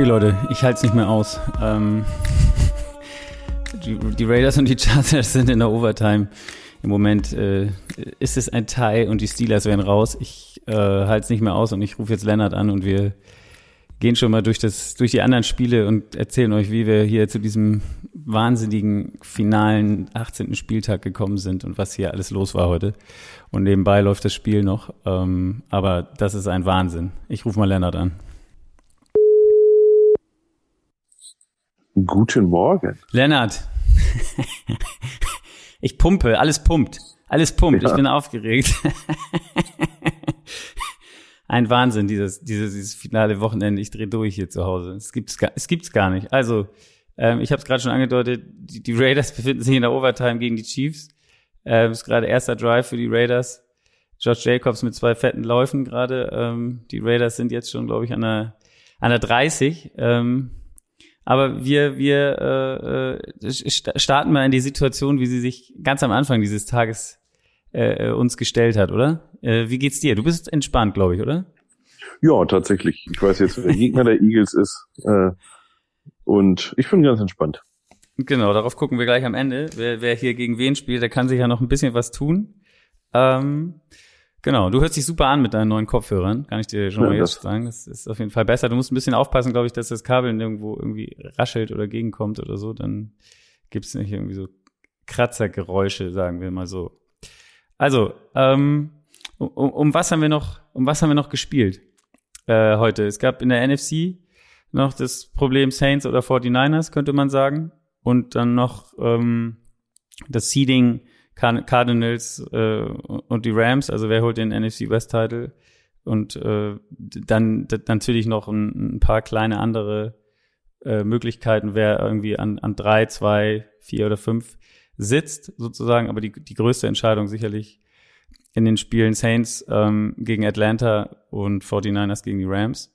Okay, Leute, ich halte es nicht mehr aus. Ähm, die, die, Raiders und die Chargers sind in der Overtime. Im Moment äh, ist es ein Tie und die Steelers werden raus. Ich äh, halte es nicht mehr aus und ich rufe jetzt Lennart an und wir gehen schon mal durch, das, durch die anderen Spiele und erzählen euch, wie wir hier zu diesem wahnsinnigen finalen 18. Spieltag gekommen sind und was hier alles los war heute. Und nebenbei läuft das Spiel noch. Ähm, aber das ist ein Wahnsinn. Ich rufe mal Lennart an. Guten Morgen. Lennart. ich pumpe, alles pumpt. Alles pumpt. Ja. Ich bin aufgeregt. Ein Wahnsinn, dieses, dieses, dieses finale Wochenende. Ich drehe durch hier zu Hause. Es gibt's gar, es gibt's gar nicht. Also, ähm, ich habe es gerade schon angedeutet, die, die, Raiders befinden sich in der Overtime gegen die Chiefs. Ähm, ist gerade erster Drive für die Raiders. Josh Jacobs mit zwei fetten Läufen gerade. Ähm, die Raiders sind jetzt schon, glaube ich, an der, an der 30. Ähm, aber wir, wir äh, äh starten mal in die Situation, wie sie sich ganz am Anfang dieses Tages äh, äh, uns gestellt hat, oder? Äh, wie geht's dir? Du bist entspannt, glaube ich, oder? Ja, tatsächlich. Ich weiß jetzt, wer der Gegner der Eagles ist. Äh, und ich bin ganz entspannt. Genau, darauf gucken wir gleich am Ende. Wer, wer hier gegen wen spielt, der kann sich ja noch ein bisschen was tun. Ähm, Genau, du hörst dich super an mit deinen neuen Kopfhörern, kann ich dir schon ja, mal jetzt sagen. Das ist auf jeden Fall besser. Du musst ein bisschen aufpassen, glaube ich, dass das Kabel nirgendwo irgendwie raschelt oder gegenkommt oder so. Dann gibt's nicht irgendwie so Kratzergeräusche, sagen wir mal so. Also, ähm, um, um was haben wir noch, um was haben wir noch gespielt äh, heute? Es gab in der NFC noch das Problem Saints oder 49ers, könnte man sagen. Und dann noch ähm, das Seeding Cardinals äh, und die Rams, also wer holt den NFC West Title? Und äh, dann natürlich noch ein, ein paar kleine andere äh, Möglichkeiten, wer irgendwie an, an drei, zwei, vier oder fünf sitzt, sozusagen. Aber die, die größte Entscheidung sicherlich in den Spielen Saints ähm, gegen Atlanta und 49ers gegen die Rams.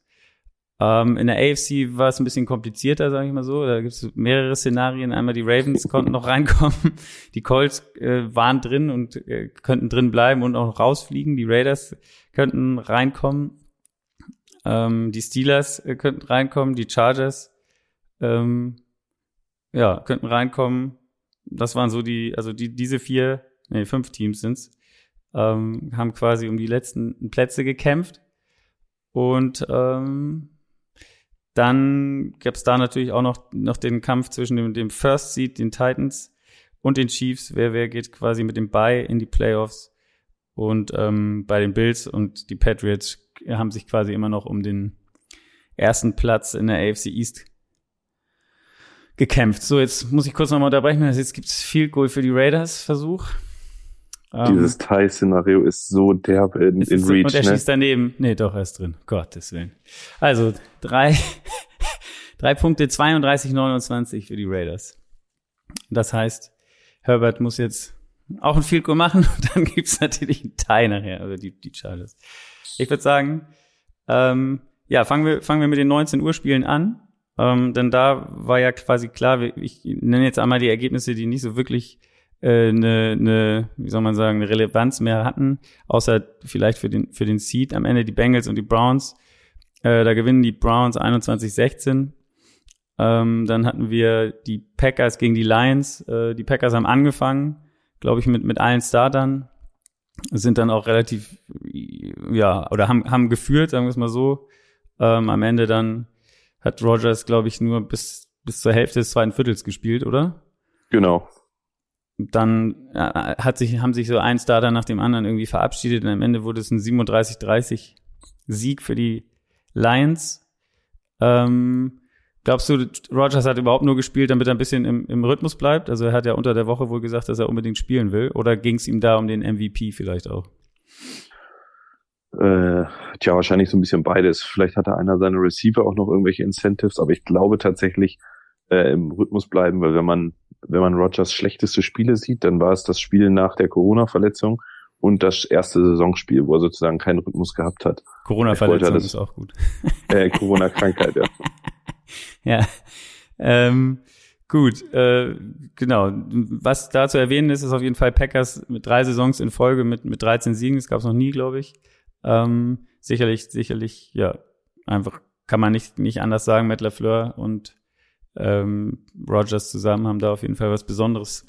Ähm, in der AFC war es ein bisschen komplizierter, sage ich mal so. Da gibt es mehrere Szenarien. Einmal die Ravens konnten noch reinkommen, die Colts äh, waren drin und äh, könnten drin bleiben und auch rausfliegen. Die Raiders könnten reinkommen. Ähm, die Steelers äh, könnten reinkommen, die Chargers ähm, ja könnten reinkommen. Das waren so die, also die diese vier, nee fünf Teams sind's, ähm, haben quasi um die letzten Plätze gekämpft und ähm, dann gab es da natürlich auch noch, noch den Kampf zwischen dem, dem First Seed, den Titans und den Chiefs. Wer, wer geht quasi mit dem Bye in die Playoffs? Und ähm, bei den Bills und die Patriots haben sich quasi immer noch um den ersten Platz in der AFC East gekämpft. So, jetzt muss ich kurz nochmal unterbrechen. Jetzt gibt's viel Goal für die Raiders Versuch. Dieses um, ähm, Tie-Szenario ist so derbe in, in Reach. Und er ne? schießt daneben. Nee, doch, er ist drin. Gottes Willen. Also, drei, drei Punkte, 32, 29 für die Raiders. Das heißt, Herbert muss jetzt auch ein Field Goal machen und dann gibt's natürlich ein Tie nachher, also die, die Chargers. Ich würde sagen, ähm, ja, fangen wir, fangen wir mit den 19 Uhr Spielen an. Ähm, denn da war ja quasi klar, ich nenne jetzt einmal die Ergebnisse, die nicht so wirklich äh, eine, ne, wie soll man sagen, eine Relevanz mehr hatten, außer vielleicht für den, für den Seed am Ende die Bengals und die Browns. Äh, da gewinnen die Browns 21-16. Ähm, dann hatten wir die Packers gegen die Lions. Äh, die Packers haben angefangen, glaube ich, mit, mit allen Startern. Sind dann auch relativ, ja, oder haben, haben geführt, sagen wir es mal so. Ähm, am Ende dann hat Rogers, glaube ich, nur bis, bis zur Hälfte des zweiten Viertels gespielt, oder? Genau dann äh, hat sich, haben sich so ein Starter nach dem anderen irgendwie verabschiedet und am Ende wurde es ein 37-30 Sieg für die Lions. Ähm, glaubst du, Rogers hat überhaupt nur gespielt, damit er ein bisschen im, im Rhythmus bleibt? Also er hat ja unter der Woche wohl gesagt, dass er unbedingt spielen will. Oder ging es ihm da um den MVP vielleicht auch? Äh, tja, wahrscheinlich so ein bisschen beides. Vielleicht hatte einer seiner Receiver auch noch irgendwelche Incentives, aber ich glaube tatsächlich äh, im Rhythmus bleiben, weil wenn man wenn man Rogers schlechteste Spiele sieht, dann war es das Spiel nach der Corona-Verletzung und das erste Saisonspiel, wo er sozusagen keinen Rhythmus gehabt hat. Corona-Verletzung ist auch gut. Äh, Corona-Krankheit, ja. ja. Ähm, Gut, äh, genau. Was da zu erwähnen ist, ist auf jeden Fall Packers mit drei Saisons in Folge mit, mit 13 Siegen. Das gab es noch nie, glaube ich. Ähm, sicherlich, sicherlich, ja, einfach kann man nicht, nicht anders sagen. Matt LaFleur und ähm, Rogers zusammen haben da auf jeden Fall was Besonderes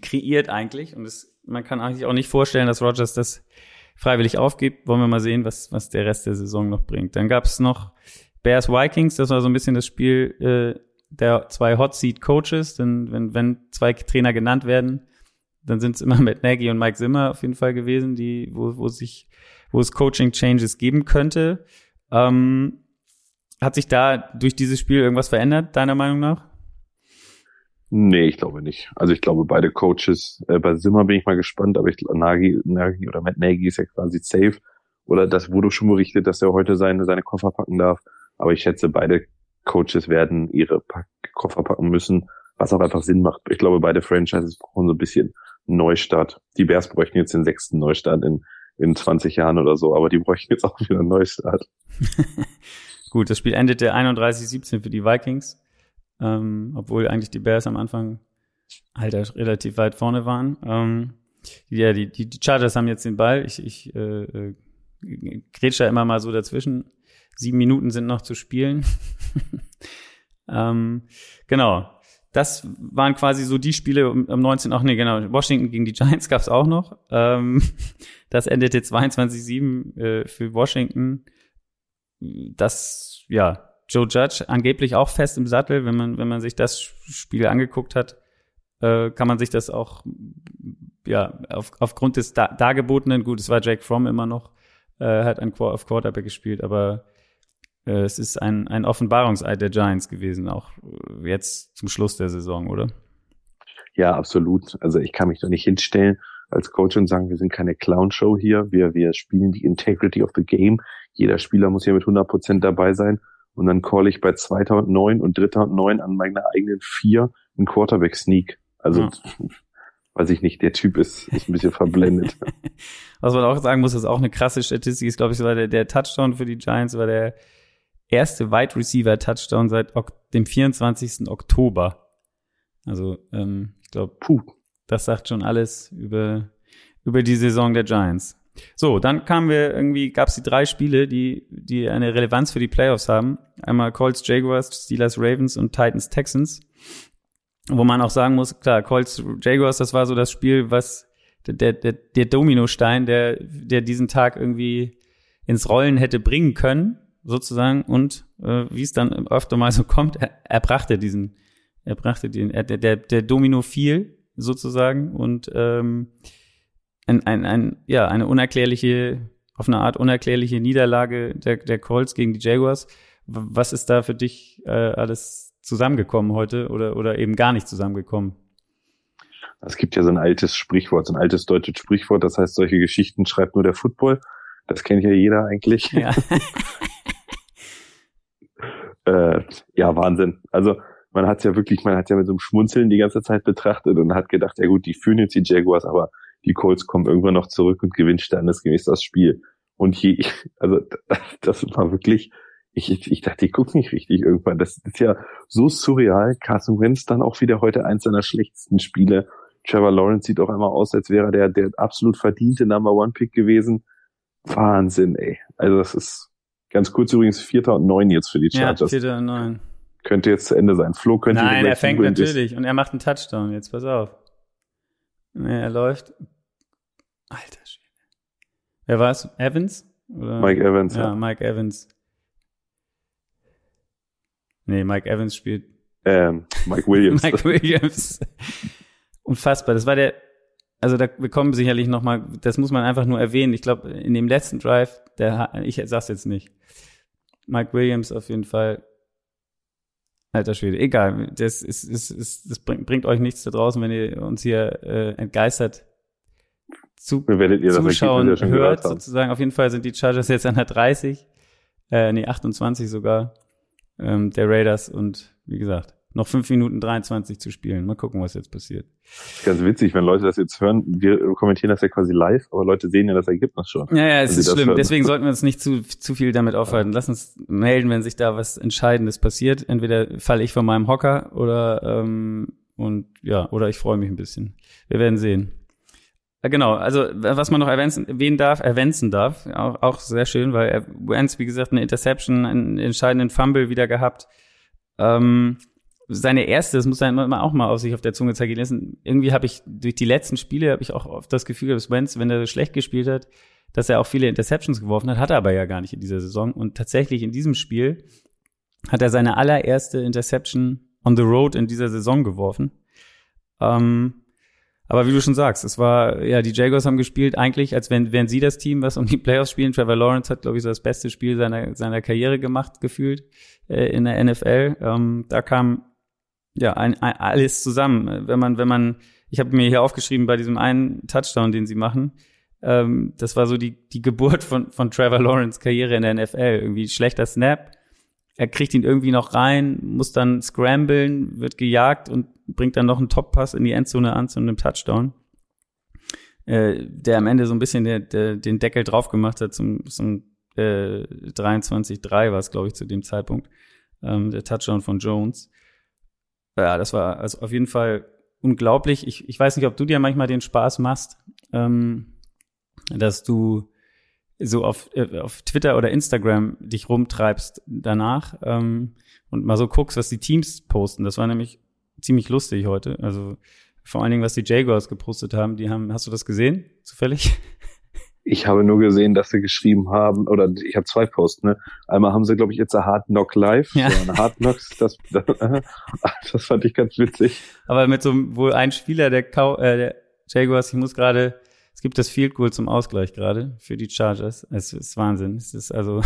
kreiert eigentlich. Und es, man kann eigentlich auch nicht vorstellen, dass Rogers das freiwillig aufgibt. Wollen wir mal sehen, was, was der Rest der Saison noch bringt. Dann gab es noch Bears Vikings, das war so ein bisschen das Spiel äh, der zwei Hot Seat Coaches, denn wenn, wenn zwei Trainer genannt werden, dann sind es immer Matt Nagy und Mike Zimmer auf jeden Fall gewesen, die, wo, wo sich, wo es Coaching Changes geben könnte. Ähm, hat sich da durch dieses Spiel irgendwas verändert, deiner Meinung nach? Nee, ich glaube nicht. Also ich glaube, beide Coaches, äh, bei Zimmer bin ich mal gespannt, aber ich Nagy, Nagy oder Matt Nagy ist ja quasi safe. Oder das wurde schon berichtet, dass er heute seine, seine Koffer packen darf. Aber ich schätze, beide Coaches werden ihre Pack Koffer packen müssen, was auch einfach Sinn macht. Ich glaube, beide Franchises brauchen so ein bisschen Neustart. Die Bears bräuchten jetzt den sechsten Neustart in, in 20 Jahren oder so, aber die bräuchten jetzt auch wieder einen Neustart. Gut, das Spiel endete 31-17 für die Vikings ähm, obwohl eigentlich die Bears am Anfang halt relativ weit vorne waren. Ähm, ja, die, die, die Chargers haben jetzt den Ball. Ich, ich äh, äh, grätsch da immer mal so dazwischen. Sieben Minuten sind noch zu spielen. ähm, genau. Das waren quasi so die Spiele um, um 19. Ach nee, genau. Washington gegen die Giants gab's auch noch. Ähm, das endete 22-7 äh, für Washington. Das, ja, Joe Judge angeblich auch fest im Sattel. Wenn man, wenn man sich das Spiel angeguckt hat, äh, kann man sich das auch, ja, auf, aufgrund des da, dargebotenen, gut, es war Jake Fromm immer noch, äh, hat ein auf Quarterback gespielt, aber äh, es ist ein, ein Offenbarungseid der Giants gewesen, auch äh, jetzt zum Schluss der Saison, oder? Ja, absolut. Also ich kann mich da nicht hinstellen als Coach und sagen, wir sind keine Clown-Show hier. Wir, wir spielen die Integrity of the Game. Jeder Spieler muss hier mit 100 Prozent dabei sein. Und dann call ich bei 2009 und 3009 an meiner eigenen vier einen Quarterback Sneak. Also, ja. weiß ich nicht, der Typ ist, ist ein bisschen verblendet. Was man auch sagen muss, ist auch eine krasse Statistik, ist, glaube ich, war der, der Touchdown für die Giants war der erste Wide Receiver Touchdown seit dem 24. Oktober. Also, ähm, ich glaube, das sagt schon alles über, über die Saison der Giants. So, dann kamen wir irgendwie, gab es die drei Spiele, die, die eine Relevanz für die Playoffs haben. Einmal Colts, Jaguars, Steelers, Ravens und Titans, Texans. Wo man auch sagen muss, klar, Colts, Jaguars, das war so das Spiel, was der, der, der Dominostein, der, der diesen Tag irgendwie ins Rollen hätte bringen können, sozusagen. Und äh, wie es dann öfter mal so kommt, er, er brachte diesen, er brachte den, er, der, der, Domino fiel, sozusagen. Und ähm, ein, ein, ein, ja, eine unerklärliche, auf eine Art unerklärliche Niederlage der, der Colts gegen die Jaguars. Was ist da für dich äh, alles zusammengekommen heute oder, oder eben gar nicht zusammengekommen? Es gibt ja so ein altes Sprichwort, so ein altes deutsches Sprichwort, das heißt, solche Geschichten schreibt nur der Football. Das kennt ja jeder eigentlich. Ja, äh, ja Wahnsinn. Also man hat ja wirklich, man hat ja mit so einem Schmunzeln die ganze Zeit betrachtet und hat gedacht, ja gut, die führen jetzt die Jaguars, aber die Colts kommen irgendwann noch zurück und gewinnen standesgemäß das Spiel. Und je, also das war wirklich, ich, ich dachte, ich gucke nicht richtig irgendwann. Das ist ja so surreal. Carson Wentz dann auch wieder heute eins seiner schlechtesten Spiele. Trevor Lawrence sieht auch einmal aus, als wäre der der absolut verdiente Number One Pick gewesen. Wahnsinn, ey. Also das ist ganz kurz übrigens Vierter und Neun jetzt für die Chargers. Ja, Vierter und Neun. Könnte jetzt zu Ende sein. Flo könnte Nein, er fängt natürlich und er macht einen Touchdown. Jetzt pass auf. Nee, er läuft. Alter Schwede. Wer war es? Evans? Oder? Mike Evans, ja. Ja, Mike Evans. Nee, Mike Evans spielt. Ähm, Mike Williams. Mike Williams. Unfassbar. Das war der, also da, wir kommen sicherlich nochmal, das muss man einfach nur erwähnen. Ich glaube, in dem letzten Drive, der, ich sag's jetzt nicht. Mike Williams auf jeden Fall Alter Schwede, egal. Das, ist, ist, ist, das bringt, bringt euch nichts da draußen, wenn ihr uns hier äh, entgeistert zu, ihr zuschauen ja hört, sozusagen. Auf jeden Fall sind die Chargers jetzt an der 30, äh, nee, 28 sogar, ähm, der Raiders und wie gesagt, noch fünf Minuten 23 zu spielen. Mal gucken, was jetzt passiert. Ganz witzig, wenn Leute das jetzt hören. Wir kommentieren das ja quasi live, aber Leute sehen ja das Ergebnis schon. Ja, ja, es ist schlimm. Hören. Deswegen sollten wir uns nicht zu, zu viel damit aufhalten. Lass uns melden, wenn sich da was Entscheidendes passiert. Entweder falle ich von meinem Hocker oder ähm, und ja, oder ich freue mich ein bisschen. Wir werden sehen. Genau, also was man noch erwähnen darf, erwähnen darf, auch, auch sehr schön, weil Wentz, wie gesagt, eine Interception, einen entscheidenden Fumble wieder gehabt. Ähm, seine erste, das muss man auch mal auf sich auf der Zunge zeigen lassen. Irgendwie habe ich durch die letzten Spiele habe ich auch oft das Gefühl, dass Wentz, wenn er schlecht gespielt hat, dass er auch viele Interceptions geworfen hat, hat er aber ja gar nicht in dieser Saison. Und tatsächlich in diesem Spiel hat er seine allererste Interception on the road in dieser Saison geworfen. Ähm, aber wie du schon sagst, es war, ja, die Jaguars haben gespielt eigentlich, als wenn, wären sie das Team, was um die Playoffs spielen. Trevor Lawrence hat, glaube ich, so das beste Spiel seiner, seiner Karriere gemacht, gefühlt, äh, in der NFL. Ähm, da kam, ja, ein, ein, alles zusammen. Wenn man, wenn man, ich habe mir hier aufgeschrieben bei diesem einen Touchdown, den sie machen, ähm, das war so die, die Geburt von, von Trevor Lawrence Karriere in der NFL. Irgendwie schlechter Snap, er kriegt ihn irgendwie noch rein, muss dann scramblen, wird gejagt und bringt dann noch einen Top-Pass in die Endzone an zu einem Touchdown. Äh, der am Ende so ein bisschen der, der, den Deckel drauf gemacht hat zum, zum äh, 23-3 war es, glaube ich, zu dem Zeitpunkt. Ähm, der Touchdown von Jones. Ja, das war also auf jeden Fall unglaublich. Ich, ich weiß nicht, ob du dir manchmal den Spaß machst, ähm, dass du so auf, äh, auf Twitter oder Instagram dich rumtreibst danach ähm, und mal so guckst, was die Teams posten. Das war nämlich ziemlich lustig heute. Also vor allen Dingen, was die Jaguars gepostet haben. Die haben, hast du das gesehen, zufällig? Ich habe nur gesehen, dass sie geschrieben haben, oder ich habe zwei Posts, ne? Einmal haben sie, glaube ich, jetzt a Hard Knock Live. Ja. So Hard Knocks, das, das, das fand ich ganz witzig. Aber mit so wohl ein Spieler der, Kau äh, der Jaguars, ich muss gerade es gibt das Field Goal zum Ausgleich gerade für die Chargers. Es ist Wahnsinn. Es ist also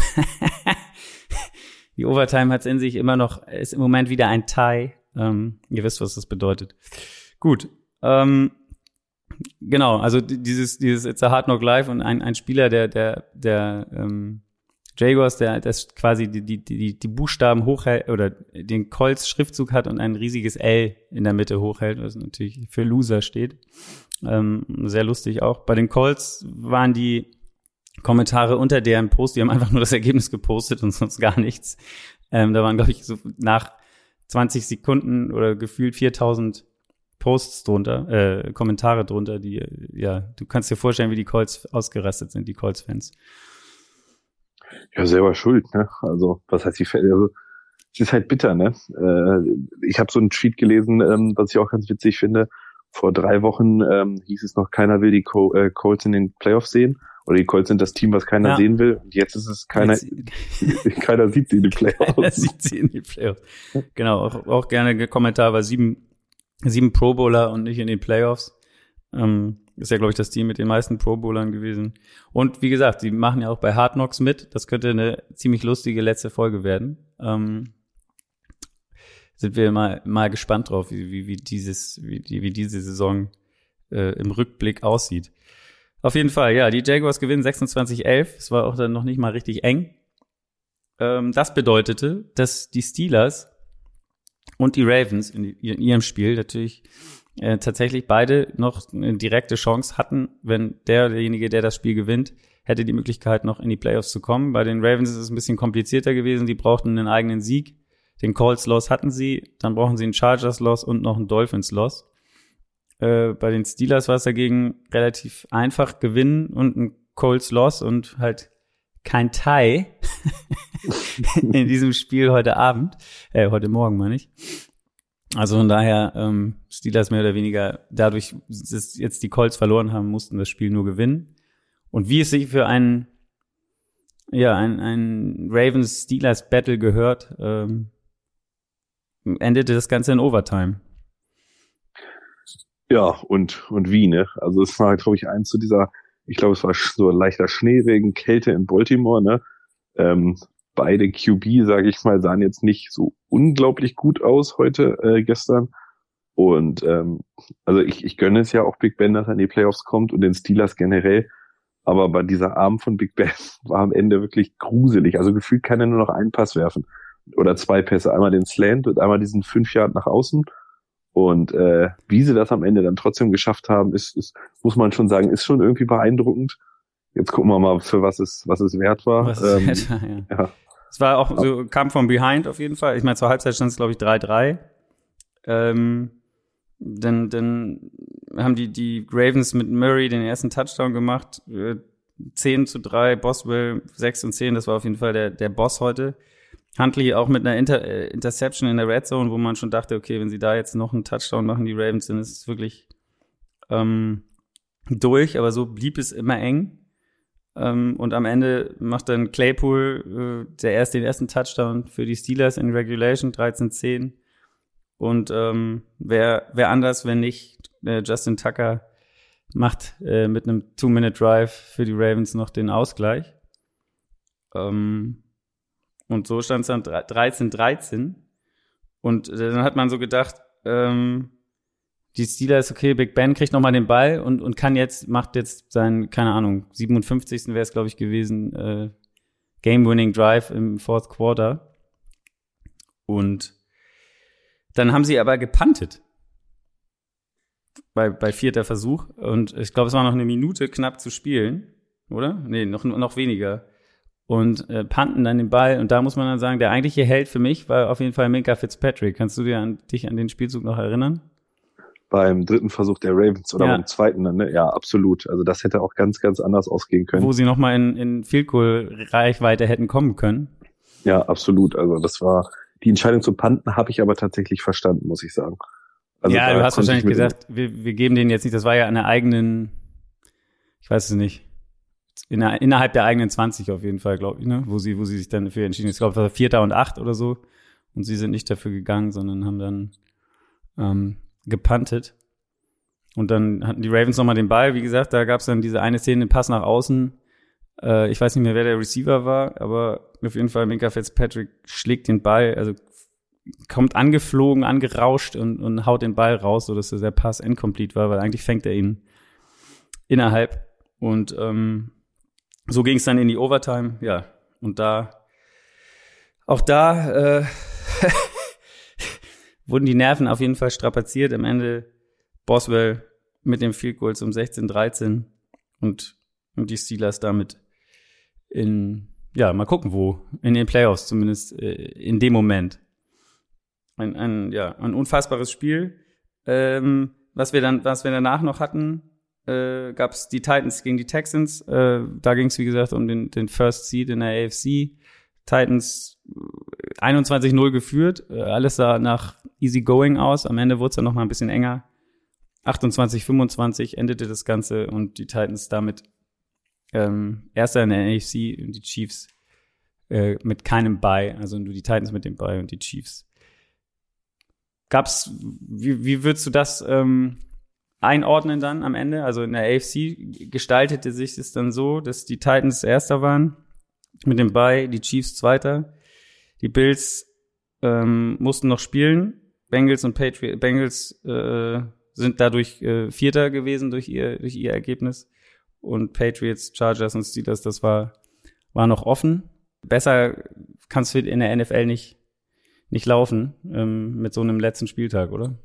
die Overtime hat es in sich immer noch, ist im Moment wieder ein Tie. Ähm, ihr wisst, was das bedeutet. Gut. Ähm, genau, also dieses, dieses It's a Hard Knock Live und ein, ein Spieler, der, der, der ähm, Jaguars, der das quasi die, die, die, die Buchstaben hochhält oder den Colts Schriftzug hat und ein riesiges L in der Mitte hochhält, was natürlich für Loser steht. Ähm, sehr lustig auch. Bei den Colts waren die Kommentare unter deren Post, die haben einfach nur das Ergebnis gepostet und sonst gar nichts. Ähm, da waren, glaube ich, so nach 20 Sekunden oder gefühlt 4000 Posts drunter, äh, Kommentare drunter, die, ja, du kannst dir vorstellen, wie die Colts ausgerastet sind, die Colts-Fans. Ja, selber schuld, ne? Also, was heißt die Also, es ist halt bitter, ne? Äh, ich habe so einen Tweet gelesen, ähm, was ich auch ganz witzig finde. Vor drei Wochen ähm, hieß es noch, keiner will die Col äh, Colts in den Playoffs sehen. Oder die Colts sind das Team, was keiner ja. sehen will. Und jetzt ist es keiner, keiner sieht sie in den Playoffs. keiner sieht sie in den Playoffs. Genau, auch, auch gerne Kommentar war sieben, sieben Pro Bowler und nicht in den Playoffs. Ähm, ist ja, glaube ich, das Team mit den meisten Pro Bowlern gewesen. Und wie gesagt, die machen ja auch bei Hard Knocks mit. Das könnte eine ziemlich lustige letzte Folge werden. Ähm, sind wir mal, mal gespannt drauf, wie, wie, wie dieses, wie, wie diese Saison äh, im Rückblick aussieht. Auf jeden Fall, ja, die Jaguars gewinnen 26-11. Es war auch dann noch nicht mal richtig eng. Ähm, das bedeutete, dass die Steelers und die Ravens in, ihrem Spiel natürlich äh, tatsächlich beide noch eine direkte Chance hatten, wenn der, derjenige, der das Spiel gewinnt, hätte die Möglichkeit, noch in die Playoffs zu kommen. Bei den Ravens ist es ein bisschen komplizierter gewesen. Die brauchten einen eigenen Sieg. Den Colts Loss hatten sie, dann brauchen sie einen Chargers Loss und noch einen Dolphins Loss. Äh, bei den Steelers war es dagegen relativ einfach gewinnen und ein Colts Loss und halt kein Tie in diesem Spiel heute Abend, äh, heute Morgen meine ich. Also von daher, ähm, Steelers mehr oder weniger, dadurch, dass jetzt die Colts verloren haben, mussten das Spiel nur gewinnen. Und wie es sich für einen, ja, ein, ein Ravens-Steelers-Battle gehört, ähm, endete das Ganze in Overtime. Ja, und, und wie, ne? Also es war, glaube ich, eins zu dieser, ich glaube, es war so leichter Schneeregen, Kälte in Baltimore, ne? Ähm, beide QB, sage ich mal, sahen jetzt nicht so unglaublich gut aus heute, äh, gestern. Und ähm, also ich, ich gönne es ja auch Big Ben, dass er in die Playoffs kommt und den Steelers generell. Aber bei dieser Arm von Big Ben war am Ende wirklich gruselig. Also gefühlt kann er nur noch einen Pass werfen. oder zwei Pässe, einmal den Slant und einmal diesen fünf Yard nach außen. Und äh, wie sie das am Ende dann trotzdem geschafft haben, ist, ist, muss man schon sagen, ist schon irgendwie beeindruckend. Jetzt gucken wir mal, für was es, was es wert war. Was ähm, wert war ja. ja. Es war auch so, kam von behind auf jeden Fall. Ich meine, zur Halbzeit stand es, glaube ich, 3-3. Ähm, dann, dann haben die, die Ravens mit Murray den ersten Touchdown gemacht. 10 äh, zu 3, Boswell 6 und 10, das war auf jeden Fall der, der Boss heute. Huntley auch mit einer Inter äh, Interception in der Red Zone, wo man schon dachte, okay, wenn sie da jetzt noch einen Touchdown machen, die Ravens, dann ist es wirklich ähm, durch, aber so blieb es immer eng. Ähm, und am Ende macht dann Claypool äh, der erst den ersten Touchdown für die Steelers in Regulation, 13-10. Und ähm, wer, wer anders, wenn nicht äh, Justin Tucker macht äh, mit einem Two-Minute-Drive für die Ravens noch den Ausgleich. Ähm, und so stand es dann 13-13. Und äh, dann hat man so gedacht, ähm, die Steelers, okay, Big Ben kriegt nochmal den Ball und, und kann jetzt, macht jetzt sein, keine Ahnung, 57. wäre es, glaube ich, gewesen, äh, Game-Winning Drive im Fourth Quarter. Und dann haben sie aber gepantet. Bei, bei vierter Versuch. Und ich glaube, es war noch eine Minute knapp zu spielen, oder? Nee, noch, noch weniger und äh, panten dann den Ball. Und da muss man dann sagen, der eigentliche Held für mich war auf jeden Fall Minka Fitzpatrick. Kannst du dir an, dich an den Spielzug noch erinnern? Beim dritten Versuch der Ravens oder ja. beim zweiten dann, ne? Ja, absolut. Also das hätte auch ganz, ganz anders ausgehen können. Wo sie nochmal in, in Field Goal Reichweite hätten kommen können. Ja, absolut. Also das war, die Entscheidung zu panten habe ich aber tatsächlich verstanden, muss ich sagen. Also ja, du hast wahrscheinlich gesagt, wir, wir geben den jetzt nicht, das war ja an der eigenen, ich weiß es nicht, in der, innerhalb der eigenen 20 auf jeden Fall, glaube ich, ne? wo sie, wo sie sich dann dafür entschieden haben. Ich glaube, Vierter und Acht oder so. Und sie sind nicht dafür gegangen, sondern haben dann ähm, gepantet. Und dann hatten die Ravens nochmal den Ball. Wie gesagt, da gab es dann diese eine Szene, den Pass nach außen. Äh, ich weiß nicht mehr, wer der Receiver war, aber auf jeden Fall Minka Fitzpatrick schlägt den Ball, also kommt angeflogen, angerauscht und, und haut den Ball raus, sodass der Pass incomplete war, weil eigentlich fängt er ihn innerhalb. Und ähm, so ging es dann in die Overtime, ja. Und da, auch da äh, wurden die Nerven auf jeden Fall strapaziert. Am Ende Boswell mit dem Field Goal zum 16-13 und, und die Steelers damit in, ja, mal gucken, wo, in den Playoffs zumindest äh, in dem Moment. Ein, ein, ja, ein unfassbares Spiel. Ähm, was wir dann, was wir danach noch hatten, äh, gab es die Titans gegen die Texans. Äh, da ging es, wie gesagt, um den, den First Seed in der AFC. Titans 21-0 geführt. Äh, alles sah nach easy going aus. Am Ende wurde es dann noch mal ein bisschen enger. 28-25 endete das Ganze und die Titans damit ähm, erster in der AFC und die Chiefs äh, mit keinem Bye. Also nur die Titans mit dem Bye und die Chiefs. Gab's, wie, wie würdest du das ähm, einordnen dann am Ende. Also in der AFC gestaltete sich es dann so, dass die Titans Erster waren mit dem Bye, die Chiefs Zweiter. Die Bills ähm, mussten noch spielen. Bengals und Patriots, Bengals äh, sind dadurch äh, Vierter gewesen durch ihr, durch ihr Ergebnis. Und Patriots, Chargers und Steelers, das war, war noch offen. Besser kannst du in der NFL nicht, nicht laufen ähm, mit so einem letzten Spieltag, oder?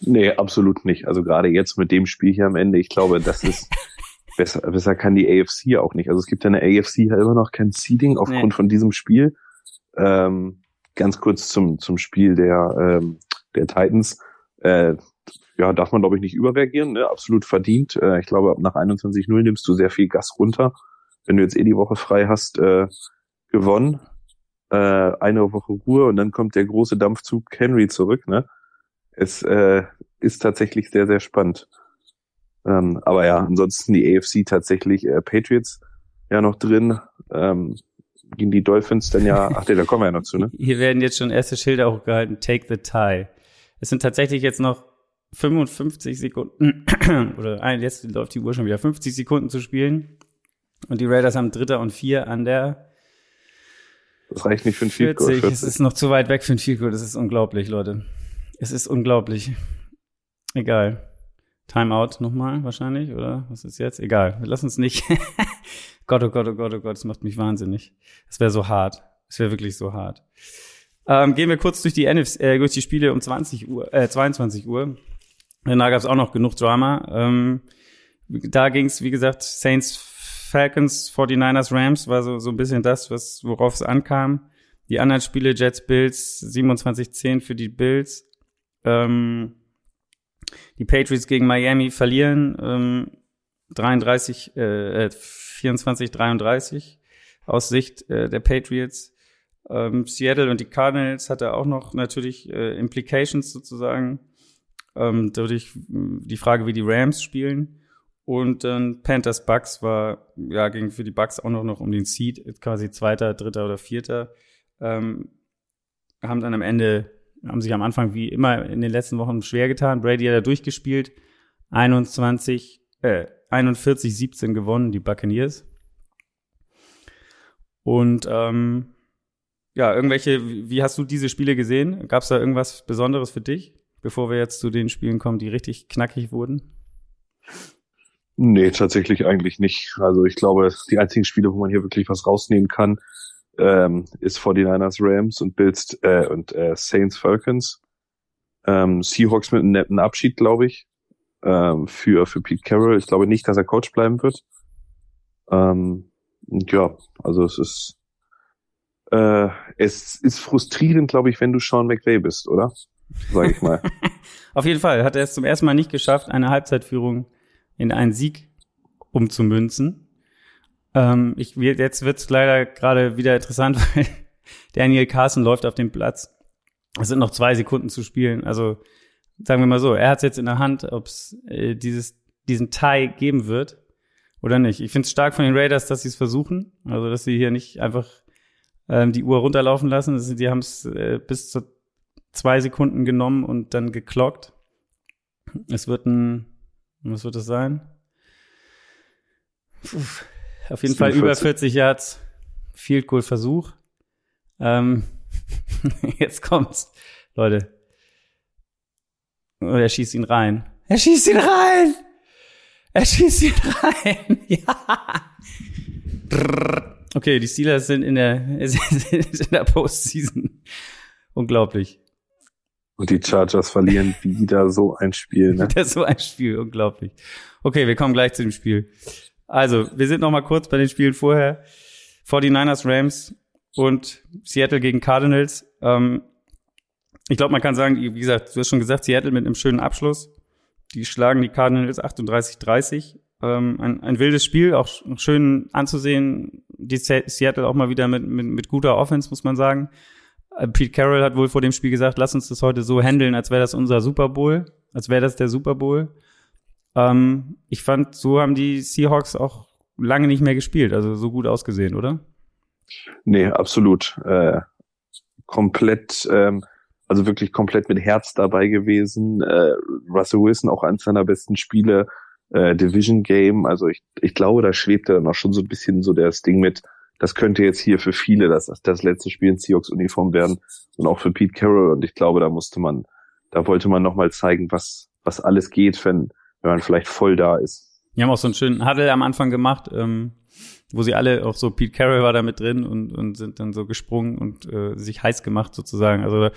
Nee, absolut nicht. Also gerade jetzt mit dem Spiel hier am Ende, ich glaube, das ist besser, besser kann die AFC auch nicht. Also es gibt ja eine AFC ja immer noch kein Seeding aufgrund nee. von diesem Spiel. Ähm, ganz kurz zum, zum Spiel der, ähm, der Titans. Äh, ja, darf man, glaube ich, nicht überreagieren, ne? absolut verdient. Äh, ich glaube, nach 21-0 nimmst du sehr viel Gas runter. Wenn du jetzt eh die Woche frei hast, äh, gewonnen. Äh, eine Woche Ruhe und dann kommt der große Dampfzug Henry zurück, ne? Es äh, ist tatsächlich sehr, sehr spannend. Ähm, aber ja, ansonsten die AFC tatsächlich äh, Patriots ja noch drin. Ähm, gegen die Dolphins dann ja, ach nee, da kommen wir ja noch zu, ne? Hier werden jetzt schon erste Schilder hochgehalten, take the tie. Es sind tatsächlich jetzt noch 55 Sekunden, oder ein, jetzt läuft die Uhr schon wieder, 50 Sekunden zu spielen. Und die Raiders haben Dritter und Vier an der das reicht nicht für ein Field Goal. 40. Es ist noch zu weit weg für ein Field Goal. Das ist unglaublich, Leute. Es ist unglaublich. Egal. Timeout nochmal wahrscheinlich, oder? Was ist jetzt? Egal. Lass uns nicht. Gott, oh Gott, oh Gott, oh Gott, das macht mich wahnsinnig. Es wäre so hart. Es wäre wirklich so hart. Ähm, gehen wir kurz durch die, NFC, äh, durch die Spiele um 20 Uhr, äh, 22 Uhr. Da gab es auch noch genug Drama. Ähm, da ging es, wie gesagt, Saints, Falcons, 49ers, Rams war so, so ein bisschen das, was worauf es ankam. Die anderen Spiele, Jets, Bills, 27-10 für die Bills. Ähm, die Patriots gegen Miami verlieren ähm, 33, äh, 24, 33 aus Sicht äh, der Patriots. Ähm, Seattle und die Cardinals hatte auch noch natürlich äh, Implications sozusagen. Ähm, dadurch die Frage, wie die Rams spielen. Und dann Panthers Bucks war, ja, ging für die Bucks auch noch, noch um den Seed, quasi zweiter, dritter oder vierter. Ähm, haben dann am Ende, haben sich am Anfang wie immer in den letzten Wochen schwer getan. Brady hat da durchgespielt. 21, äh, 41, 17 gewonnen, die Buccaneers. Und ähm, ja, irgendwelche, wie hast du diese Spiele gesehen? Gab es da irgendwas Besonderes für dich, bevor wir jetzt zu den Spielen kommen, die richtig knackig wurden? Nee, tatsächlich eigentlich nicht. Also ich glaube, die einzigen Spiele, wo man hier wirklich was rausnehmen kann, ähm, ist 49ers Rams und Bills äh, und äh, Saints Falcons. Ähm, Seahawks mit einem netten Abschied, glaube ich, ähm, für, für Pete Carroll. Ich glaube nicht, dass er Coach bleiben wird. Ähm, und ja, also es ist äh, es ist frustrierend, glaube ich, wenn du Sean McVay bist, oder? Sag ich mal. Auf jeden Fall hat er es zum ersten Mal nicht geschafft, eine Halbzeitführung in einen Sieg umzumünzen. Ähm, ich, jetzt wird's leider gerade wieder interessant, weil Daniel Carson läuft auf dem Platz. Es sind noch zwei Sekunden zu spielen. Also sagen wir mal so, er hat jetzt in der Hand, ob es äh, dieses diesen Tie geben wird oder nicht. Ich finde es stark von den Raiders, dass sie es versuchen. Also dass sie hier nicht einfach ähm, die Uhr runterlaufen lassen. Also, die haben es äh, bis zu zwei Sekunden genommen und dann geklockt. Es wird ein, was wird es sein? Puh, auf jeden Fall 40. über 40 Yards. Field Goal Versuch. Ähm, jetzt kommt's, Leute. Oh, er schießt ihn rein. Er schießt ihn rein! Er schießt ihn rein! ja! Okay, die Steelers sind in der, sind in der Postseason. Unglaublich. Und die Chargers verlieren wieder so ein Spiel, ne? Wieder so ein Spiel, unglaublich. Okay, wir kommen gleich zu dem Spiel. Also, wir sind noch mal kurz bei den Spielen vorher. 49ers, Rams und Seattle gegen Cardinals. Ähm, ich glaube, man kann sagen, wie gesagt, du hast schon gesagt, Seattle mit einem schönen Abschluss. Die schlagen die Cardinals 38-30. Ähm, ein, ein wildes Spiel, auch schön anzusehen. Die Seattle auch mal wieder mit, mit, mit guter Offense, muss man sagen. Äh, Pete Carroll hat wohl vor dem Spiel gesagt, lass uns das heute so handeln, als wäre das unser Super Bowl, als wäre das der Super Bowl. Ähm, ich fand, so haben die Seahawks auch lange nicht mehr gespielt, also so gut ausgesehen, oder? Nee, absolut. Äh, komplett, ähm, also wirklich komplett mit Herz dabei gewesen. Äh, Russell Wilson auch eines seiner besten Spiele äh, Division Game. Also ich, ich glaube, da schwebte dann auch schon so ein bisschen so das Ding mit, das könnte jetzt hier für viele das, das letzte Spiel in Seahawks-Uniform werden und auch für Pete Carroll. Und ich glaube, da musste man, da wollte man nochmal zeigen, was, was alles geht, wenn, wenn man vielleicht voll da ist. Die haben auch so einen schönen Huddle am Anfang gemacht, ähm, wo sie alle, auch so Pete Carroll war da mit drin und, und sind dann so gesprungen und äh, sich heiß gemacht sozusagen. Also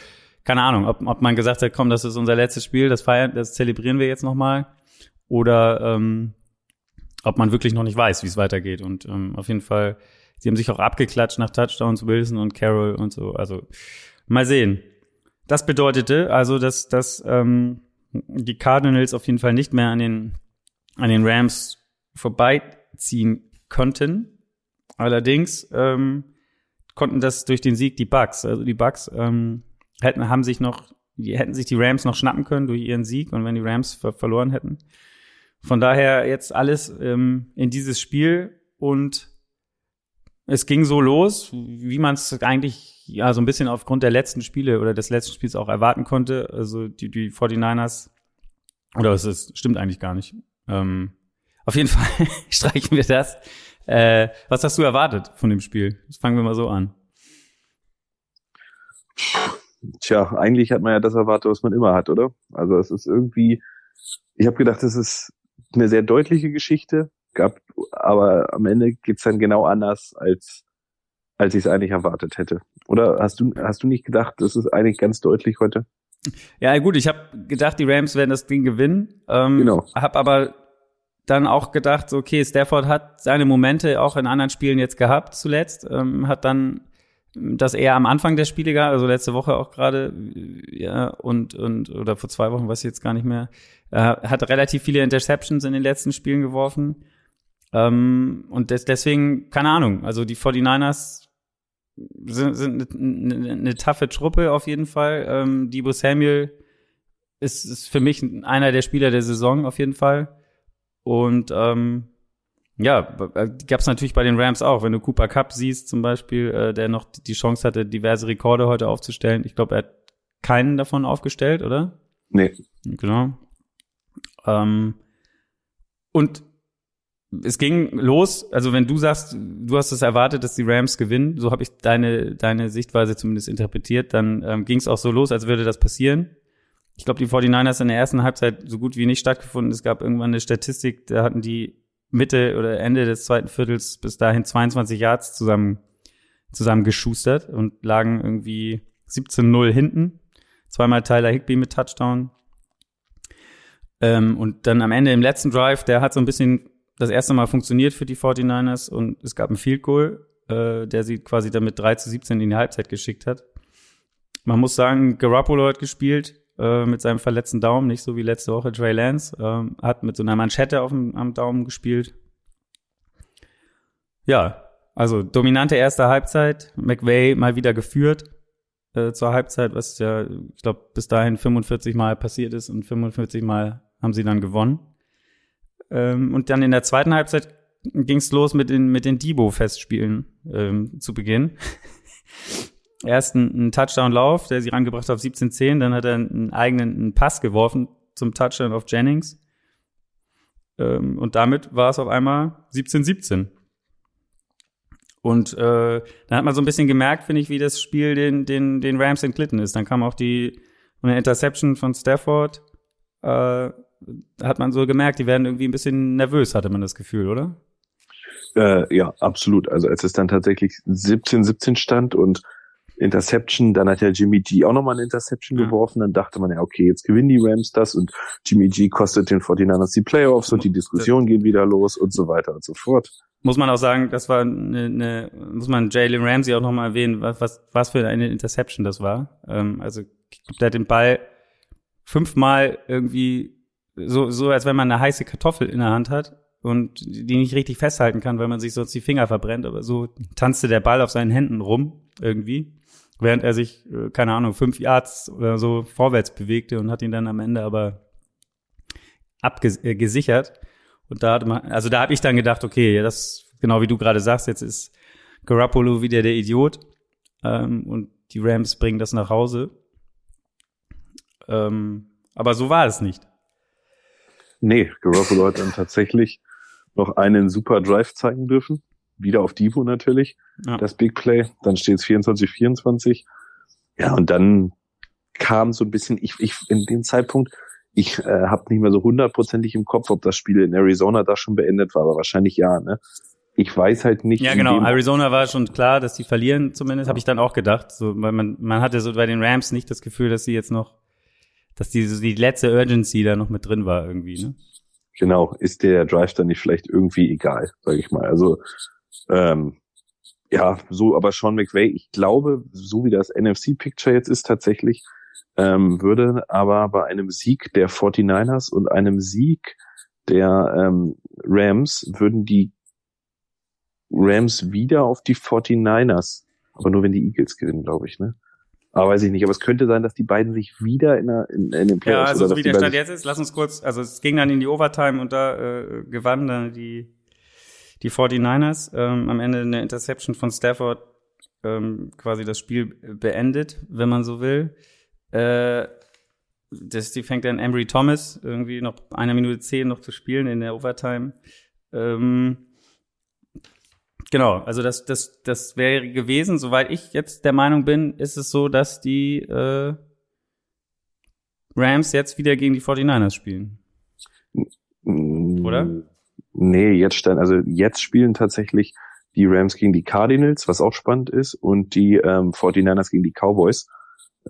keine Ahnung, ob, ob man gesagt hat, komm, das ist unser letztes Spiel, das feiern, das zelebrieren wir jetzt nochmal oder ähm, ob man wirklich noch nicht weiß, wie es weitergeht. Und ähm, auf jeden Fall, sie haben sich auch abgeklatscht nach Touchdowns, Wilson und Carroll und so. Also mal sehen. Das bedeutete also, dass, dass ähm, die Cardinals auf jeden Fall nicht mehr an den, an den Rams vorbeiziehen konnten. Allerdings ähm, konnten das durch den Sieg die Bucks. Also die Bucks ähm, hätten, haben sich noch, die hätten sich die Rams noch schnappen können durch ihren Sieg und wenn die Rams ver verloren hätten, von daher jetzt alles ähm, in dieses Spiel und es ging so los, wie man es eigentlich ja so ein bisschen aufgrund der letzten Spiele oder des letzten Spiels auch erwarten konnte. Also die, die 49ers, oder es ist, stimmt eigentlich gar nicht. Ähm, auf jeden Fall streichen wir das. Äh, was hast du erwartet von dem Spiel? Das fangen wir mal so an. Tja, eigentlich hat man ja das erwartet, was man immer hat, oder? Also es ist irgendwie, ich habe gedacht, es ist eine sehr deutliche Geschichte, gab, aber am Ende geht's dann genau anders, als, als ich es eigentlich erwartet hätte. Oder hast du, hast du nicht gedacht, das ist eigentlich ganz deutlich heute? Ja, gut, ich habe gedacht, die Rams werden das Ding gewinnen. Ähm, genau. Hab aber dann auch gedacht, okay, Stafford hat seine Momente auch in anderen Spielen jetzt gehabt zuletzt, ähm, hat dann das eher am Anfang der Spiele gehabt, also letzte Woche auch gerade, ja, und, und, oder vor zwei Wochen, weiß ich jetzt gar nicht mehr, äh, hat relativ viele Interceptions in den letzten Spielen geworfen. Ähm, und des, deswegen, keine Ahnung, also die 49ers sind, sind eine, eine, eine taffe Truppe auf jeden Fall. Ähm, Debo Samuel ist, ist für mich einer der Spieler der Saison auf jeden Fall. Und ähm, ja, gab es natürlich bei den Rams auch. Wenn du Cooper Cup siehst zum Beispiel, äh, der noch die Chance hatte, diverse Rekorde heute aufzustellen. Ich glaube, er hat keinen davon aufgestellt, oder? Nee. Genau. Ähm, und es ging los, also wenn du sagst, du hast es erwartet, dass die Rams gewinnen, so habe ich deine, deine Sichtweise zumindest interpretiert, dann ähm, ging es auch so los, als würde das passieren. Ich glaube, die 49ers in der ersten Halbzeit so gut wie nicht stattgefunden. Es gab irgendwann eine Statistik, da hatten die Mitte oder Ende des zweiten Viertels bis dahin 22 Yards zusammen, zusammen geschustert und lagen irgendwie 17-0 hinten. Zweimal Tyler Higby mit Touchdown. Ähm, und dann am Ende im letzten Drive, der hat so ein bisschen das erste Mal funktioniert für die 49ers und es gab einen Field Goal, äh, der sie quasi damit 3 zu 17 in die Halbzeit geschickt hat. Man muss sagen, Garoppolo hat gespielt äh, mit seinem verletzten Daumen, nicht so wie letzte Woche Trey Lance, äh, hat mit so einer Manschette auf dem, am Daumen gespielt. Ja, also dominante erste Halbzeit, McVay mal wieder geführt äh, zur Halbzeit, was ja, ich glaube, bis dahin 45 Mal passiert ist und 45 Mal haben sie dann gewonnen. Ähm, und dann in der zweiten Halbzeit ging es los mit den, mit den Debo-Festspielen ähm, zu Beginn. Erst einen, Touchdown-Lauf, der sie rangebracht hat auf 17-10, dann hat er einen eigenen einen Pass geworfen zum Touchdown auf Jennings. Ähm, und damit war es auf einmal 17-17. Und äh, dann hat man so ein bisschen gemerkt, finde ich, wie das Spiel den, den, den Rams entglitten ist. Dann kam auch die eine Interception von Stafford. Äh, hat man so gemerkt, die werden irgendwie ein bisschen nervös, hatte man das Gefühl, oder? Äh, ja, absolut. Also als es dann tatsächlich 17-17 stand und Interception, dann hat ja Jimmy G auch nochmal eine Interception ja. geworfen, dann dachte man ja, okay, jetzt gewinnen die Rams das und Jimmy G kostet den 49ers die Playoffs und die Diskussion geht wieder los und so weiter und so fort. Muss man auch sagen, das war eine, eine muss man Jalen Ramsey auch nochmal erwähnen, was, was, für eine Interception das war. Ähm, also der hat den Ball fünfmal irgendwie so, so als wenn man eine heiße Kartoffel in der Hand hat und die nicht richtig festhalten kann, weil man sich sonst die Finger verbrennt. Aber so tanzte der Ball auf seinen Händen rum irgendwie, während er sich, äh, keine Ahnung, fünf Yards oder so vorwärts bewegte und hat ihn dann am Ende aber abgesichert. Äh, und da hat man, also da habe ich dann gedacht, okay, das genau wie du gerade sagst, jetzt ist Garoppolo wieder der Idiot ähm, und die Rams bringen das nach Hause. Ähm, aber so war es nicht. Nee, Garoppolo hat dann tatsächlich noch einen super Drive zeigen dürfen. Wieder auf Divo natürlich. Ja. Das Big Play. Dann steht es 24-24. Ja, und dann kam so ein bisschen, ich, ich in dem Zeitpunkt, ich äh, habe nicht mehr so hundertprozentig im Kopf, ob das Spiel in Arizona da schon beendet war, aber wahrscheinlich ja, ne? Ich weiß halt nicht. Ja, genau. Arizona war schon klar, dass die verlieren, zumindest, habe ich dann auch gedacht. So, weil man, man hatte so bei den Rams nicht das Gefühl, dass sie jetzt noch dass die, die letzte Urgency da noch mit drin war irgendwie, ne? Genau, ist der Drive dann nicht vielleicht irgendwie egal, sage ich mal. Also ähm, ja, so, aber Sean McVay, ich glaube, so wie das NFC-Picture jetzt ist tatsächlich, ähm, würde aber bei einem Sieg der 49ers und einem Sieg der ähm, Rams würden die Rams wieder auf die 49ers, aber nur wenn die Eagles gewinnen, glaube ich, ne? Aber weiß ich nicht. Aber es könnte sein, dass die beiden sich wieder in, der, in, in den Playoffs... Ja, also so wie der Stand jetzt ist, lass uns kurz... Also es ging dann in die Overtime und da äh, gewannen dann die, die 49ers. Ähm, am Ende eine Interception von Stafford ähm, quasi das Spiel beendet, wenn man so will. Äh, das, die fängt dann Emery Thomas irgendwie noch einer Minute zehn noch zu spielen in der Overtime. Ähm, Genau, also das, das, das wäre gewesen, soweit ich jetzt der Meinung bin, ist es so, dass die äh, Rams jetzt wieder gegen die 49ers spielen. Oder? Nee, jetzt stand, also jetzt spielen tatsächlich die Rams gegen die Cardinals, was auch spannend ist, und die ähm, 49ers gegen die Cowboys.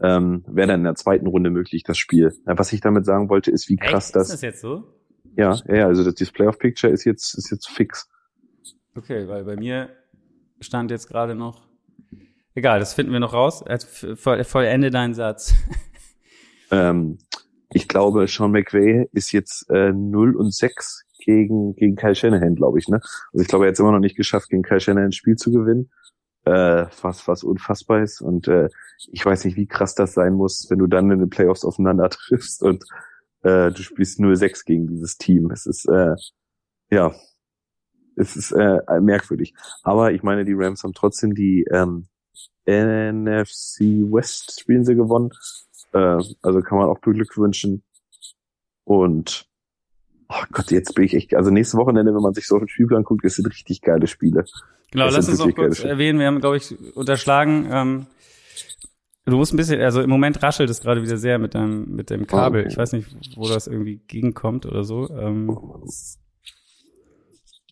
Ähm, Wäre dann in der zweiten Runde möglich, das Spiel. Ja, was ich damit sagen wollte, ist, wie krass Echt? das. Ist das jetzt so? Ja, ja, also das, das Playoff-Picture ist jetzt, ist jetzt fix. Okay, weil bei mir stand jetzt gerade noch. Egal, das finden wir noch raus. Vollende deinen Satz. Ähm, ich glaube, Sean McVay ist jetzt äh, 0 und 6 gegen, gegen Kyle Shanahan, glaube ich. Ne? Also ich glaube, er hat es immer noch nicht geschafft, gegen Kyle Shanahan ein Spiel zu gewinnen. Äh, was, was unfassbar ist. Und äh, ich weiß nicht, wie krass das sein muss, wenn du dann in den Playoffs aufeinander triffst und äh, du spielst 0-6 gegen dieses Team. Es ist, äh, ja, es ist äh, merkwürdig. Aber ich meine, die Rams haben trotzdem die ähm, NFC West spielen sie gewonnen. Äh, also kann man auch beglückwünschen. Und oh Gott, jetzt bin ich echt, also nächste Wochenende, wenn man sich so ein Spiel anguckt, das sind richtig geile Spiele. Genau, das lass uns noch kurz erwähnen, wir haben, glaube ich, unterschlagen, ähm, du musst ein bisschen, also im Moment raschelt es gerade wieder sehr mit deinem, mit dem Kabel. Oh. Ich weiß nicht, wo das irgendwie gegenkommt oder so. Ähm,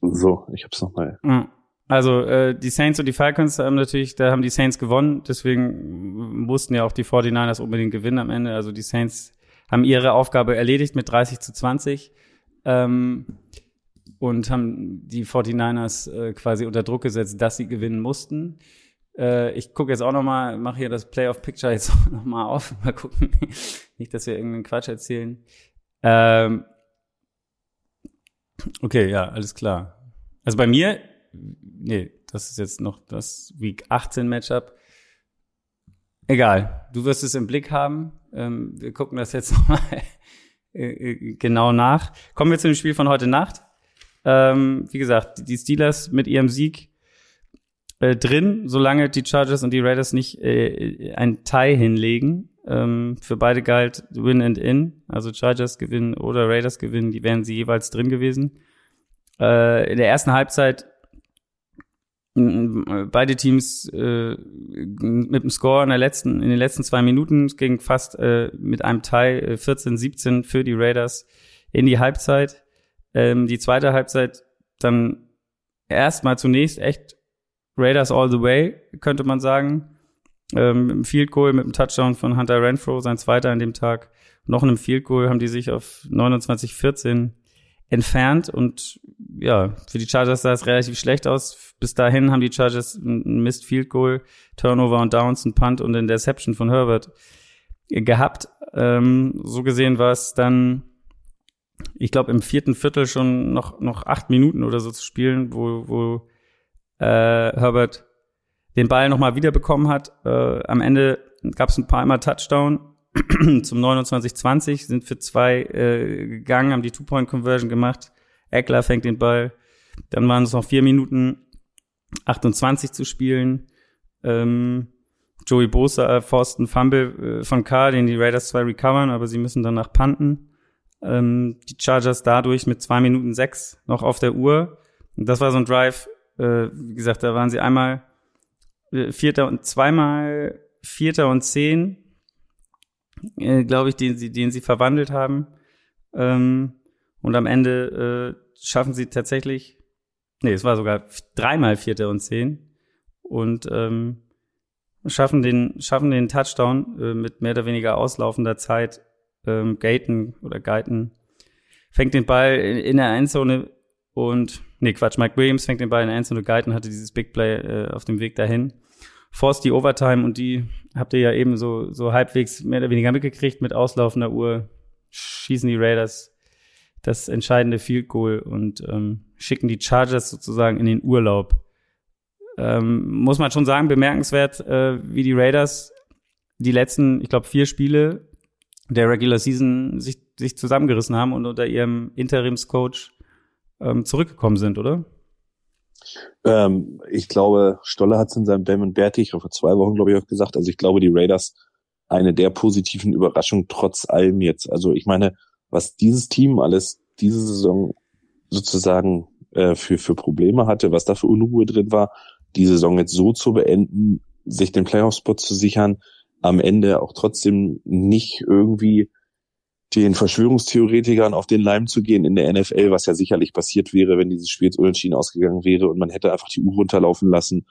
so, ich hab's nochmal. Also äh, die Saints und die Falcons haben natürlich, da haben die Saints gewonnen, deswegen mussten ja auch die 49ers unbedingt gewinnen am Ende. Also die Saints haben ihre Aufgabe erledigt mit 30 zu 20 ähm, und haben die 49ers äh, quasi unter Druck gesetzt, dass sie gewinnen mussten. Äh, ich gucke jetzt auch noch mal, mache hier das Playoff Picture jetzt noch mal auf, mal gucken, nicht, dass wir irgendeinen Quatsch erzählen. Ähm, okay, ja, alles klar. Also bei mir, nee, das ist jetzt noch das Week 18 Matchup. Egal, du wirst es im Blick haben. Ähm, wir gucken das jetzt noch mal äh, äh, genau nach. Kommen wir zu dem Spiel von heute Nacht. Ähm, wie gesagt, die Steelers mit ihrem Sieg äh, drin, solange die Chargers und die Raiders nicht äh, ein Tie hinlegen. Ähm, für beide galt Win and In, also Chargers gewinnen oder Raiders gewinnen, die wären sie jeweils drin gewesen. Äh, in der ersten Halbzeit beide Teams äh, mit dem Score in der letzten in den letzten zwei Minuten ging fast äh, mit einem 14-17 äh, für die Raiders in die Halbzeit. Ähm, die zweite Halbzeit dann erstmal zunächst echt Raiders all the way, könnte man sagen. Ähm, mit einem Field Goal, mit einem Touchdown von Hunter Renfro, sein zweiter an dem Tag. Noch einem Field Goal haben die sich auf 29-14 entfernt und ja, für die Chargers sah es relativ schlecht aus. Bis dahin haben die Chargers ein Missed Field Goal, Turnover und Downs, ein Punt und Interception von Herbert gehabt. Ähm, so gesehen war es dann, ich glaube, im vierten Viertel schon noch, noch acht Minuten oder so zu spielen, wo, wo äh, Herbert den Ball nochmal wiederbekommen hat. Äh, am Ende gab es ein paar Mal Touchdown zum 29-20, sind für zwei äh, gegangen, haben die Two-Point-Conversion gemacht. Eckler fängt den Ball. Dann waren es noch vier Minuten 28 zu spielen. Ähm, Joey Bosa äh, Forsten Fumble äh, von K, den die Raiders zwei recovern, aber sie müssen danach panten. Ähm, die Chargers dadurch mit zwei Minuten sechs noch auf der Uhr. Und das war so ein Drive, äh, wie gesagt, da waren sie einmal Vierter und zweimal Vierter und Zehn, äh, glaube ich, den sie, den sie verwandelt haben. Ähm, und am Ende äh, schaffen sie tatsächlich, nee, es war sogar dreimal Vierter und Zehn und ähm, schaffen den, schaffen den Touchdown äh, mit mehr oder weniger auslaufender Zeit. Ähm, Gaten oder Gaten fängt den Ball in, in der Endzone und nee, Quatsch, Mike Williams fängt den Ball in der Endzone Guyton hatte dieses Big Play äh, auf dem Weg dahin. Force die Overtime und die habt ihr ja eben so, so halbwegs mehr oder weniger mitgekriegt mit auslaufender Uhr. Schießen die Raiders das entscheidende Field Goal und ähm, schicken die Chargers sozusagen in den Urlaub. Ähm, muss man schon sagen, bemerkenswert, äh, wie die Raiders die letzten, ich glaube, vier Spiele der Regular Season sich, sich zusammengerissen haben und unter ihrem Interimscoach ähm, zurückgekommen sind, oder? Ähm, ich glaube, Stoller hat es in seinem Damon Berti, ich vor zwei Wochen, glaube ich, auch gesagt. Also ich glaube, die Raiders eine der positiven Überraschungen trotz allem jetzt. Also ich meine, was dieses Team alles diese Saison sozusagen äh, für, für Probleme hatte, was da für Unruhe drin war, die Saison jetzt so zu beenden, sich den Playoff-Spot zu sichern, am Ende auch trotzdem nicht irgendwie den Verschwörungstheoretikern auf den Leim zu gehen in der NFL, was ja sicherlich passiert wäre, wenn dieses Spiel jetzt unentschieden ausgegangen wäre und man hätte einfach die Uhr runterlaufen lassen.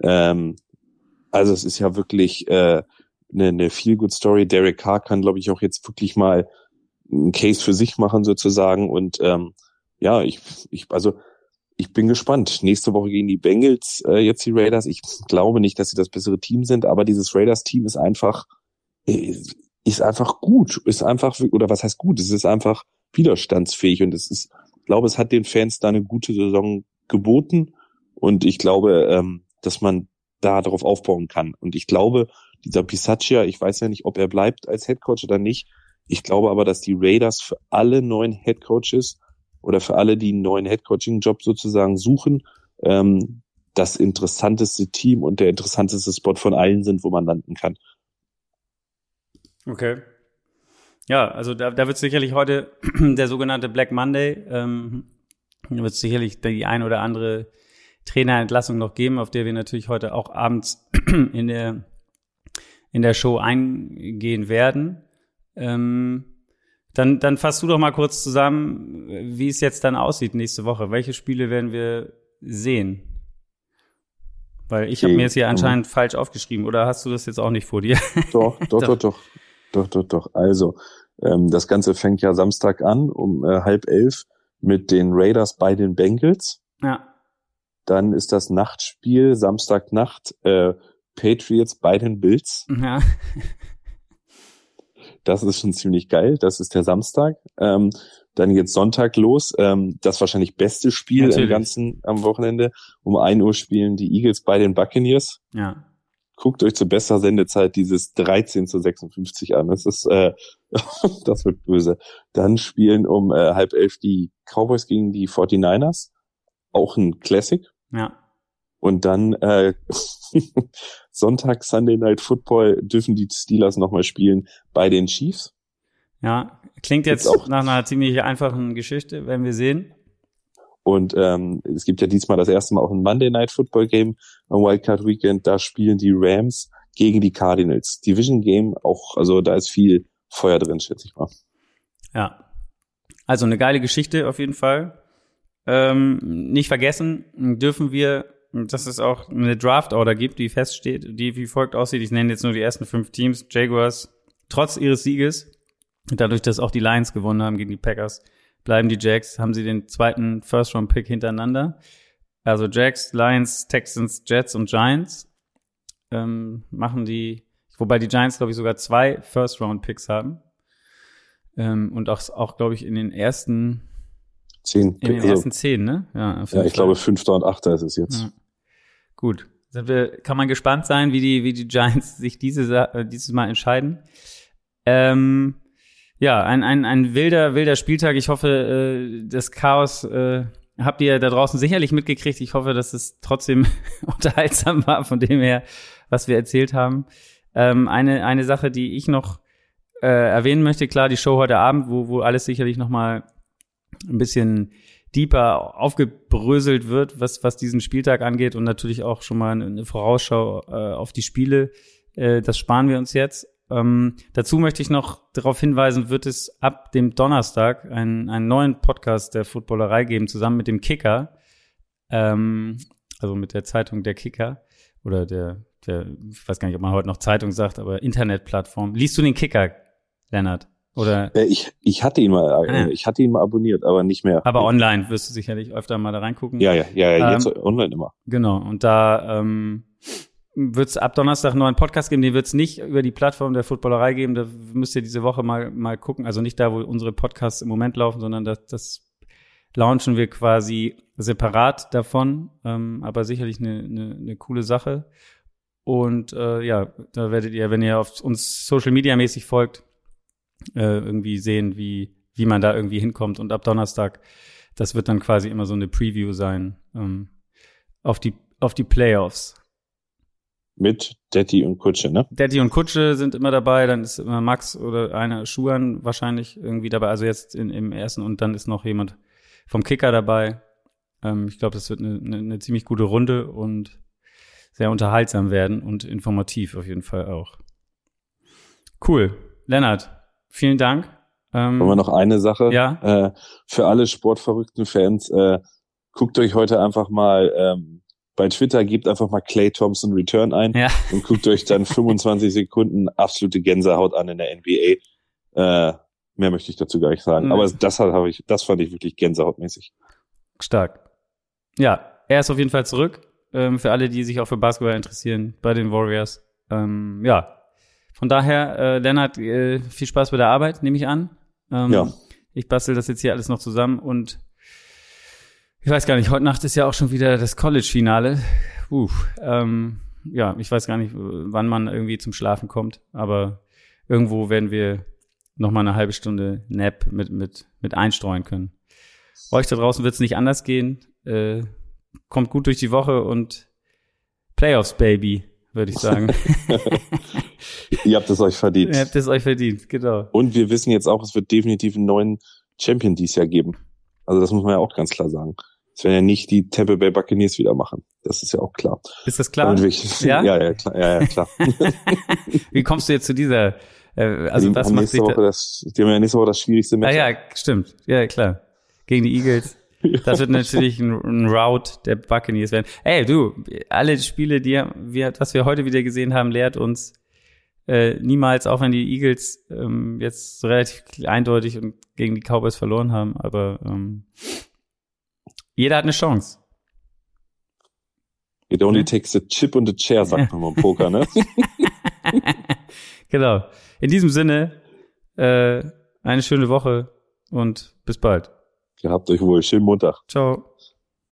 Ähm, also es ist ja wirklich äh, eine, eine Feel-Good-Story. Derek Carr kann, glaube ich, auch jetzt wirklich mal einen Case für sich machen sozusagen und ähm, ja, ich, ich, also ich bin gespannt. Nächste Woche gegen die Bengals, äh, jetzt die Raiders. Ich glaube nicht, dass sie das bessere Team sind, aber dieses Raiders-Team ist einfach, äh, ist einfach gut, ist einfach, oder was heißt gut? Es ist einfach widerstandsfähig und es ist, ich glaube, es hat den Fans da eine gute Saison geboten und ich glaube, ähm, dass man da darauf aufbauen kann. Und ich glaube, dieser Pisaccia, ich weiß ja nicht, ob er bleibt als Headcoach oder nicht. Ich glaube aber, dass die Raiders für alle neuen Headcoaches oder für alle, die einen neuen Headcoaching-Job sozusagen suchen, ähm, das interessanteste Team und der interessanteste Spot von allen sind, wo man landen kann. Okay. Ja, also da, da wird sicherlich heute der sogenannte Black Monday, ähm, wird sicherlich die ein oder andere Trainerentlassung noch geben, auf der wir natürlich heute auch abends in der, in der Show eingehen werden. Ähm, dann, dann fasst du doch mal kurz zusammen, wie es jetzt dann aussieht nächste Woche. Welche Spiele werden wir sehen? Weil ich okay. habe mir jetzt hier anscheinend falsch aufgeschrieben, oder hast du das jetzt auch nicht vor dir? Doch, doch, doch, doch. Doch, doch, doch. Also, ähm, das Ganze fängt ja Samstag an um äh, halb elf mit den Raiders bei den Bengals. Ja. Dann ist das Nachtspiel Samstagnacht äh, Patriots bei den Bills. Ja. Das ist schon ziemlich geil. Das ist der Samstag. Ähm, dann geht's Sonntag los. Ähm, das wahrscheinlich beste Spiel Natürlich. im ganzen am Wochenende. Um ein Uhr spielen die Eagles bei den Buccaneers. Ja guckt euch zur besser Sendezeit dieses 13 zu 56 an. Das ist, äh, das wird böse. Dann spielen um äh, halb elf die Cowboys gegen die 49ers. Auch ein Classic. Ja. Und dann äh, Sonntag Sunday Night Football dürfen die Steelers nochmal spielen bei den Chiefs. Ja, klingt jetzt auch nach einer ziemlich einfachen Geschichte, werden wir sehen. Und ähm, es gibt ja diesmal das erste Mal auch ein Monday Night Football Game am Wildcard Weekend. Da spielen die Rams gegen die Cardinals. Division Game auch, also da ist viel Feuer drin, schätze ich mal. Ja. Also eine geile Geschichte auf jeden Fall. Ähm, nicht vergessen dürfen wir, dass es auch eine Draft Order gibt, die feststeht, die wie folgt aussieht. Ich nenne jetzt nur die ersten fünf Teams. Jaguars, trotz ihres Sieges, dadurch, dass auch die Lions gewonnen haben gegen die Packers, bleiben die Jacks, haben sie den zweiten First-Round-Pick hintereinander. Also Jacks, Lions, Texans, Jets und Giants ähm, machen die, wobei die Giants, glaube ich, sogar zwei First-Round-Picks haben. Ähm, und auch, auch glaube ich, in den ersten zehn. In den also, ersten zehn, ne? Ja, ja ich glaube, fünfter und achter ist es jetzt. Ja. Gut. Sind wir, kann man gespannt sein, wie die, wie die Giants sich diese, äh, dieses Mal entscheiden. Ähm, ja, ein, ein, ein wilder, wilder Spieltag. Ich hoffe, äh, das Chaos äh, habt ihr da draußen sicherlich mitgekriegt. Ich hoffe, dass es trotzdem unterhaltsam war von dem her, was wir erzählt haben. Ähm, eine, eine Sache, die ich noch äh, erwähnen möchte, klar, die Show heute Abend, wo, wo alles sicherlich noch mal ein bisschen deeper aufgebröselt wird, was, was diesen Spieltag angeht und natürlich auch schon mal eine Vorausschau äh, auf die Spiele. Äh, das sparen wir uns jetzt. Ähm, dazu möchte ich noch darauf hinweisen, wird es ab dem Donnerstag einen, einen neuen Podcast der Footballerei geben, zusammen mit dem Kicker, ähm, also mit der Zeitung der Kicker oder der, der, ich weiß gar nicht, ob man heute noch Zeitung sagt, aber Internetplattform. Liest du den Kicker, Lennart? Oder? Äh, ich, ich hatte ihn mal, äh, ah. ich hatte ihn mal abonniert, aber nicht mehr. Aber online wirst du sicherlich öfter mal da reingucken. Ja, ja, ja, ja jetzt ähm, online immer. Genau. Und da ähm, wird es ab Donnerstag einen neuen Podcast geben. Den wird es nicht über die Plattform der Footballerei geben. Da müsst ihr diese Woche mal, mal gucken. Also nicht da, wo unsere Podcasts im Moment laufen, sondern das, das launchen wir quasi separat davon. Ähm, aber sicherlich eine, eine, eine coole Sache. Und äh, ja, da werdet ihr, wenn ihr auf uns Social Media mäßig folgt, äh, irgendwie sehen, wie, wie man da irgendwie hinkommt. Und ab Donnerstag, das wird dann quasi immer so eine Preview sein ähm, auf die auf die Playoffs mit Detti und Kutsche, ne? Detti und Kutsche sind immer dabei, dann ist immer Max oder einer Schuhan wahrscheinlich irgendwie dabei, also jetzt in, im ersten und dann ist noch jemand vom Kicker dabei. Ähm, ich glaube, das wird eine, eine, eine ziemlich gute Runde und sehr unterhaltsam werden und informativ auf jeden Fall auch. Cool. Lennart, vielen Dank. Ähm, Wollen wir noch eine Sache? Ja. Äh, für alle sportverrückten Fans, äh, guckt euch heute einfach mal ähm, bei Twitter, gebt einfach mal Clay Thompson Return ein ja. und guckt euch dann 25 Sekunden absolute Gänsehaut an in der NBA. Äh, mehr möchte ich dazu gar nicht sagen. Mhm. Aber das habe ich, das fand ich wirklich gänsehautmäßig. Stark. Ja, er ist auf jeden Fall zurück. Ähm, für alle, die sich auch für Basketball interessieren, bei den Warriors. Ähm, ja. Von daher, äh, Lennart, äh, viel Spaß bei der Arbeit, nehme ich an. Ähm, ja. Ich bastel das jetzt hier alles noch zusammen und ich weiß gar nicht, heute Nacht ist ja auch schon wieder das College-Finale. Uh, ähm, ja, ich weiß gar nicht, wann man irgendwie zum Schlafen kommt, aber irgendwo werden wir noch mal eine halbe Stunde Nap mit, mit, mit einstreuen können. Euch da draußen wird es nicht anders gehen. Äh, kommt gut durch die Woche und Playoffs, Baby, würde ich sagen. Ihr habt es euch verdient. Ihr habt es euch verdient, genau. Und wir wissen jetzt auch, es wird definitiv einen neuen Champion dieses Jahr geben. Also das muss man ja auch ganz klar sagen. Es werden ja nicht die Tampa Bay Buccaneers wieder machen. Das ist ja auch klar. Ist das klar? Ich, ja? ja, ja, klar. Ja, ja, klar. Wie kommst du jetzt zu dieser, äh, also die was macht sich Woche das, Die haben ja nächste Woche das schwierigste Match. Ah, ja, stimmt. Ja, klar. Gegen die Eagles. Das wird natürlich ein, ein Route der Buccaneers werden. Ey, du, alle Spiele, die wir, was wir heute wieder gesehen haben, lehrt uns äh, niemals, auch wenn die Eagles ähm, jetzt relativ eindeutig und gegen die Cowboys verloren haben, aber ähm, jeder hat eine Chance. It only takes a chip and a chair, sagt man beim Poker, ne? genau. In diesem Sinne, äh, eine schöne Woche und bis bald. Gehabt euch wohl. Schönen Montag. Ciao.